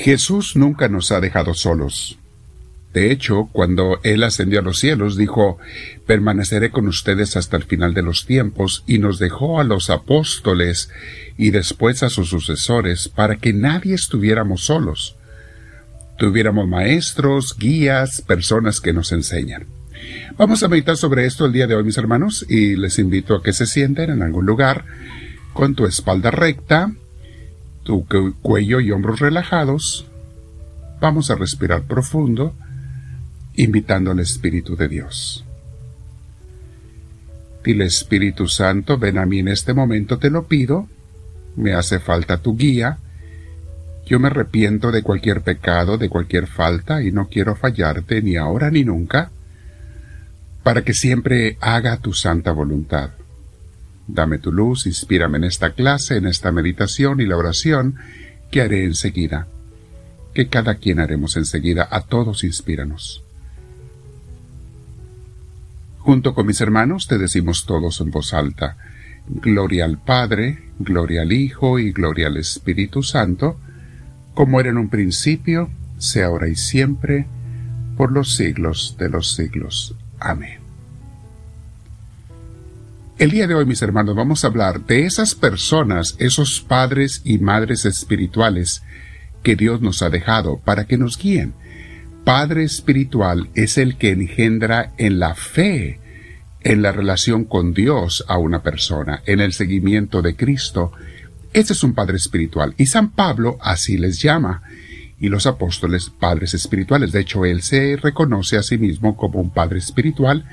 Jesús nunca nos ha dejado solos. De hecho, cuando Él ascendió a los cielos, dijo, permaneceré con ustedes hasta el final de los tiempos, y nos dejó a los apóstoles y después a sus sucesores para que nadie estuviéramos solos. Tuviéramos maestros, guías, personas que nos enseñan. Vamos a meditar sobre esto el día de hoy, mis hermanos, y les invito a que se sienten en algún lugar con tu espalda recta, tu cuello y hombros relajados. Vamos a respirar profundo invitando al Espíritu de Dios. Dile Espíritu Santo, ven a mí en este momento, te lo pido, me hace falta tu guía, yo me arrepiento de cualquier pecado, de cualquier falta, y no quiero fallarte ni ahora ni nunca, para que siempre haga tu santa voluntad. Dame tu luz, inspírame en esta clase, en esta meditación y la oración que haré enseguida, que cada quien haremos enseguida, a todos inspíranos. Junto con mis hermanos te decimos todos en voz alta, Gloria al Padre, gloria al Hijo y gloria al Espíritu Santo, como era en un principio, sea ahora y siempre, por los siglos de los siglos. Amén. El día de hoy, mis hermanos, vamos a hablar de esas personas, esos padres y madres espirituales que Dios nos ha dejado para que nos guíen, Padre espiritual es el que engendra en la fe, en la relación con Dios a una persona, en el seguimiento de Cristo. Ese es un Padre espiritual. Y San Pablo así les llama. Y los apóstoles padres espirituales. De hecho, él se reconoce a sí mismo como un Padre espiritual,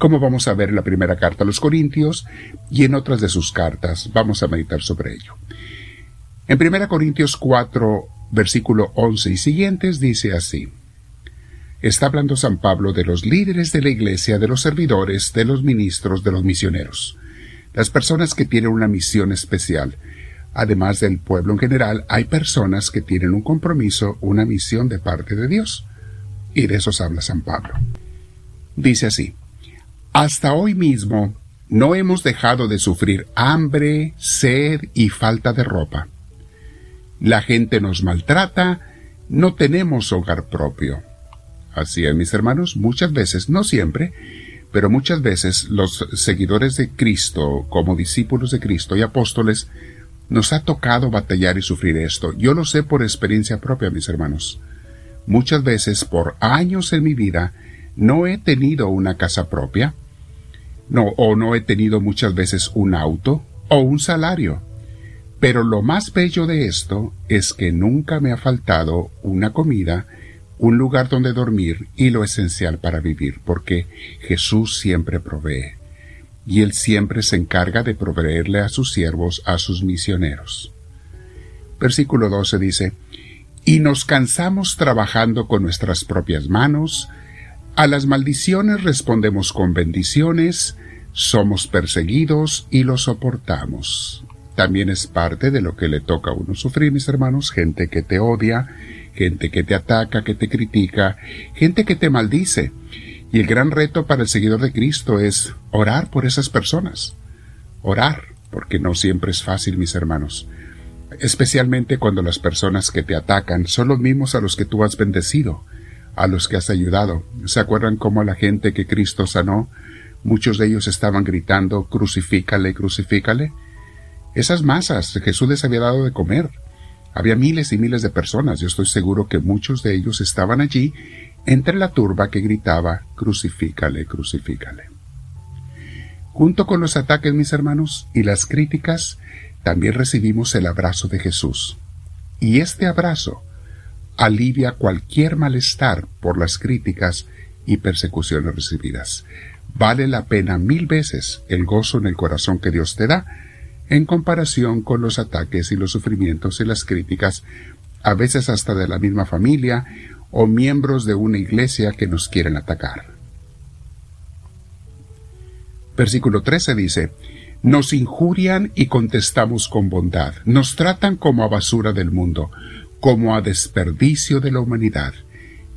como vamos a ver en la primera carta a los Corintios y en otras de sus cartas. Vamos a meditar sobre ello. En 1 Corintios 4, versículo 11 y siguientes dice así. Está hablando San Pablo de los líderes de la iglesia, de los servidores, de los ministros, de los misioneros, las personas que tienen una misión especial. Además del pueblo en general, hay personas que tienen un compromiso, una misión de parte de Dios. Y de eso habla San Pablo. Dice así, Hasta hoy mismo no hemos dejado de sufrir hambre, sed y falta de ropa. La gente nos maltrata, no tenemos hogar propio Así es, mis hermanos, muchas veces, no siempre, pero muchas veces los seguidores de Cristo, como discípulos de Cristo y apóstoles, nos ha tocado batallar y sufrir esto. Yo lo sé por experiencia propia, mis hermanos. Muchas veces, por años en mi vida, no he tenido una casa propia, no, o no he tenido muchas veces un auto o un salario. Pero lo más bello de esto es que nunca me ha faltado una comida un lugar donde dormir y lo esencial para vivir, porque Jesús siempre provee, y Él siempre se encarga de proveerle a sus siervos, a sus misioneros. Versículo 12 dice, Y nos cansamos trabajando con nuestras propias manos, a las maldiciones respondemos con bendiciones, somos perseguidos y lo soportamos. También es parte de lo que le toca a uno sufrir, mis hermanos, gente que te odia, gente que te ataca, que te critica, gente que te maldice. Y el gran reto para el seguidor de Cristo es orar por esas personas. Orar, porque no siempre es fácil, mis hermanos. Especialmente cuando las personas que te atacan son los mismos a los que tú has bendecido, a los que has ayudado. ¿Se acuerdan cómo la gente que Cristo sanó, muchos de ellos estaban gritando, crucifícale, crucifícale? Esas masas Jesús les había dado de comer. Había miles y miles de personas, yo estoy seguro que muchos de ellos estaban allí entre la turba que gritaba Crucifícale, crucifícale. Junto con los ataques, mis hermanos, y las críticas, también recibimos el abrazo de Jesús. Y este abrazo alivia cualquier malestar por las críticas y persecuciones recibidas. Vale la pena mil veces el gozo en el corazón que Dios te da en comparación con los ataques y los sufrimientos y las críticas, a veces hasta de la misma familia o miembros de una iglesia que nos quieren atacar. Versículo 13 dice, Nos injurian y contestamos con bondad, nos tratan como a basura del mundo, como a desperdicio de la humanidad,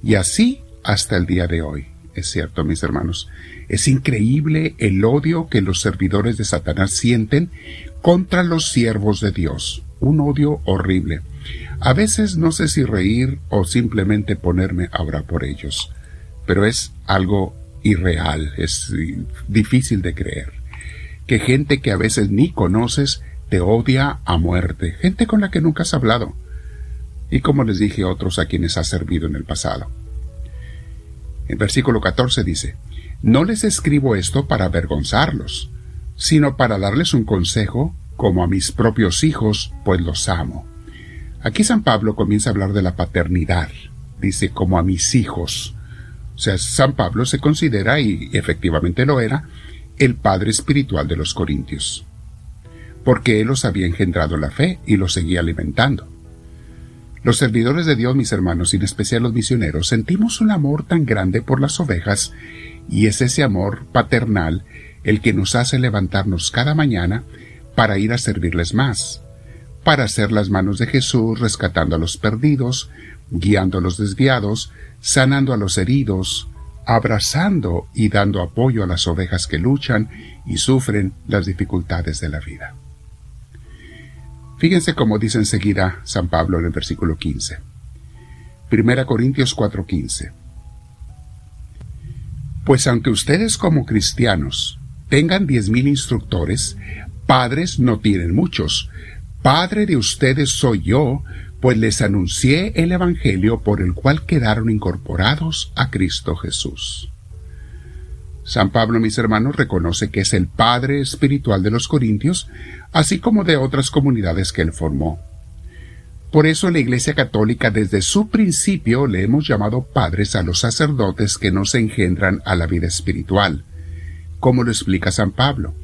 y así hasta el día de hoy. Es cierto, mis hermanos, es increíble el odio que los servidores de Satanás sienten contra los siervos de Dios. Un odio horrible. A veces no sé si reír o simplemente ponerme a orar por ellos, pero es algo irreal, es difícil de creer. Que gente que a veces ni conoces te odia a muerte, gente con la que nunca has hablado, y como les dije otros a quienes has servido en el pasado. El versículo 14 dice, No les escribo esto para avergonzarlos, sino para darles un consejo como a mis propios hijos, pues los amo. Aquí San Pablo comienza a hablar de la paternidad, dice como a mis hijos. O sea, San Pablo se considera, y efectivamente lo era, el padre espiritual de los corintios, porque él los había engendrado la fe y los seguía alimentando. Los servidores de Dios, mis hermanos, y en especial los misioneros, sentimos un amor tan grande por las ovejas, y es ese amor paternal el que nos hace levantarnos cada mañana para ir a servirles más, para hacer las manos de Jesús rescatando a los perdidos, guiando a los desviados, sanando a los heridos, abrazando y dando apoyo a las ovejas que luchan y sufren las dificultades de la vida. Fíjense cómo dice enseguida San Pablo en el versículo 15. Primera Corintios 4:15. Pues aunque ustedes como cristianos tengan diez mil instructores, padres no tienen muchos. Padre de ustedes soy yo, pues les anuncié el Evangelio por el cual quedaron incorporados a Cristo Jesús. San Pablo, mis hermanos, reconoce que es el Padre espiritual de los Corintios, así como de otras comunidades que él formó. Por eso la Iglesia Católica desde su principio le hemos llamado padres a los sacerdotes que nos engendran a la vida espiritual, como lo explica San Pablo.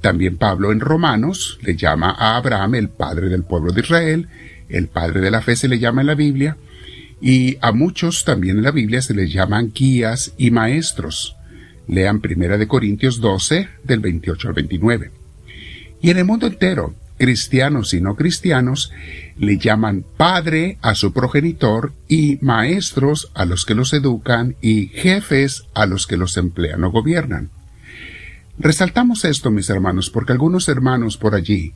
También Pablo en Romanos le llama a Abraham el padre del pueblo de Israel, el padre de la fe se le llama en la Biblia, y a muchos también en la Biblia se les llaman guías y maestros. Lean Primera de Corintios 12, del 28 al 29. Y en el mundo entero, cristianos y no cristianos, le llaman padre a su progenitor y maestros a los que los educan y jefes a los que los emplean o gobiernan. Resaltamos esto, mis hermanos, porque algunos hermanos por allí,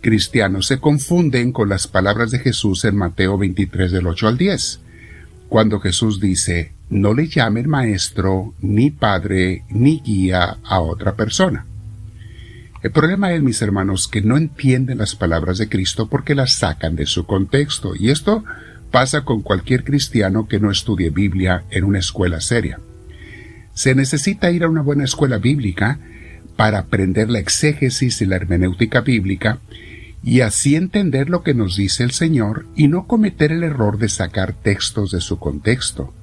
cristianos, se confunden con las palabras de Jesús en Mateo 23 del 8 al 10, cuando Jesús dice, no le llamen maestro, ni padre, ni guía a otra persona. El problema es, mis hermanos, que no entienden las palabras de Cristo porque las sacan de su contexto, y esto pasa con cualquier cristiano que no estudie Biblia en una escuela seria. Se necesita ir a una buena escuela bíblica para aprender la exégesis y la hermenéutica bíblica y así entender lo que nos dice el Señor y no cometer el error de sacar textos de su contexto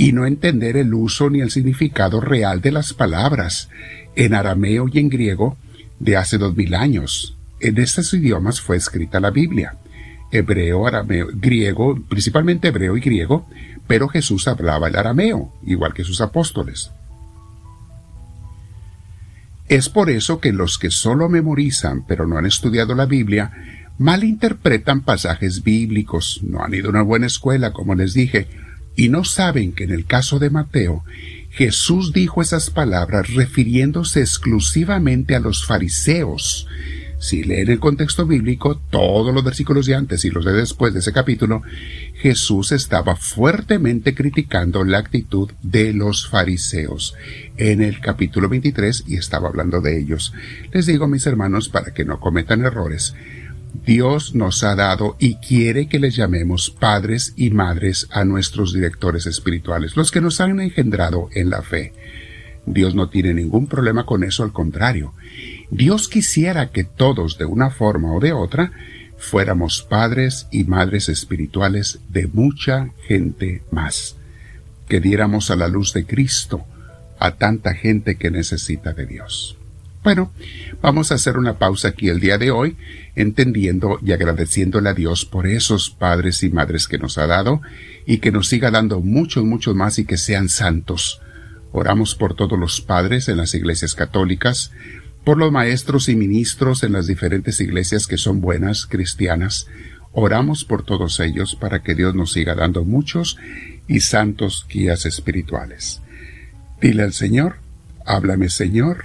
y no entender el uso ni el significado real de las palabras en arameo y en griego de hace dos mil años. En estos idiomas fue escrita la Biblia. Hebreo, arameo, griego, principalmente hebreo y griego, pero Jesús hablaba el arameo, igual que sus apóstoles. Es por eso que los que solo memorizan pero no han estudiado la Biblia malinterpretan pasajes bíblicos, no han ido a una buena escuela, como les dije, y no saben que en el caso de Mateo, Jesús dijo esas palabras refiriéndose exclusivamente a los fariseos, si leen el contexto bíblico, todos los versículos de antes y los de después de ese capítulo, Jesús estaba fuertemente criticando la actitud de los fariseos en el capítulo 23 y estaba hablando de ellos. Les digo, mis hermanos, para que no cometan errores, Dios nos ha dado y quiere que les llamemos padres y madres a nuestros directores espirituales, los que nos han engendrado en la fe. Dios no tiene ningún problema con eso, al contrario. Dios quisiera que todos, de una forma o de otra, fuéramos padres y madres espirituales de mucha gente más, que diéramos a la luz de Cristo a tanta gente que necesita de Dios. Bueno, vamos a hacer una pausa aquí el día de hoy, entendiendo y agradeciéndole a Dios por esos padres y madres que nos ha dado y que nos siga dando muchos, muchos más y que sean santos Oramos por todos los padres en las iglesias católicas, por los maestros y ministros en las diferentes iglesias que son buenas, cristianas. Oramos por todos ellos para que Dios nos siga dando muchos y santos guías espirituales. Dile al Señor, háblame Señor,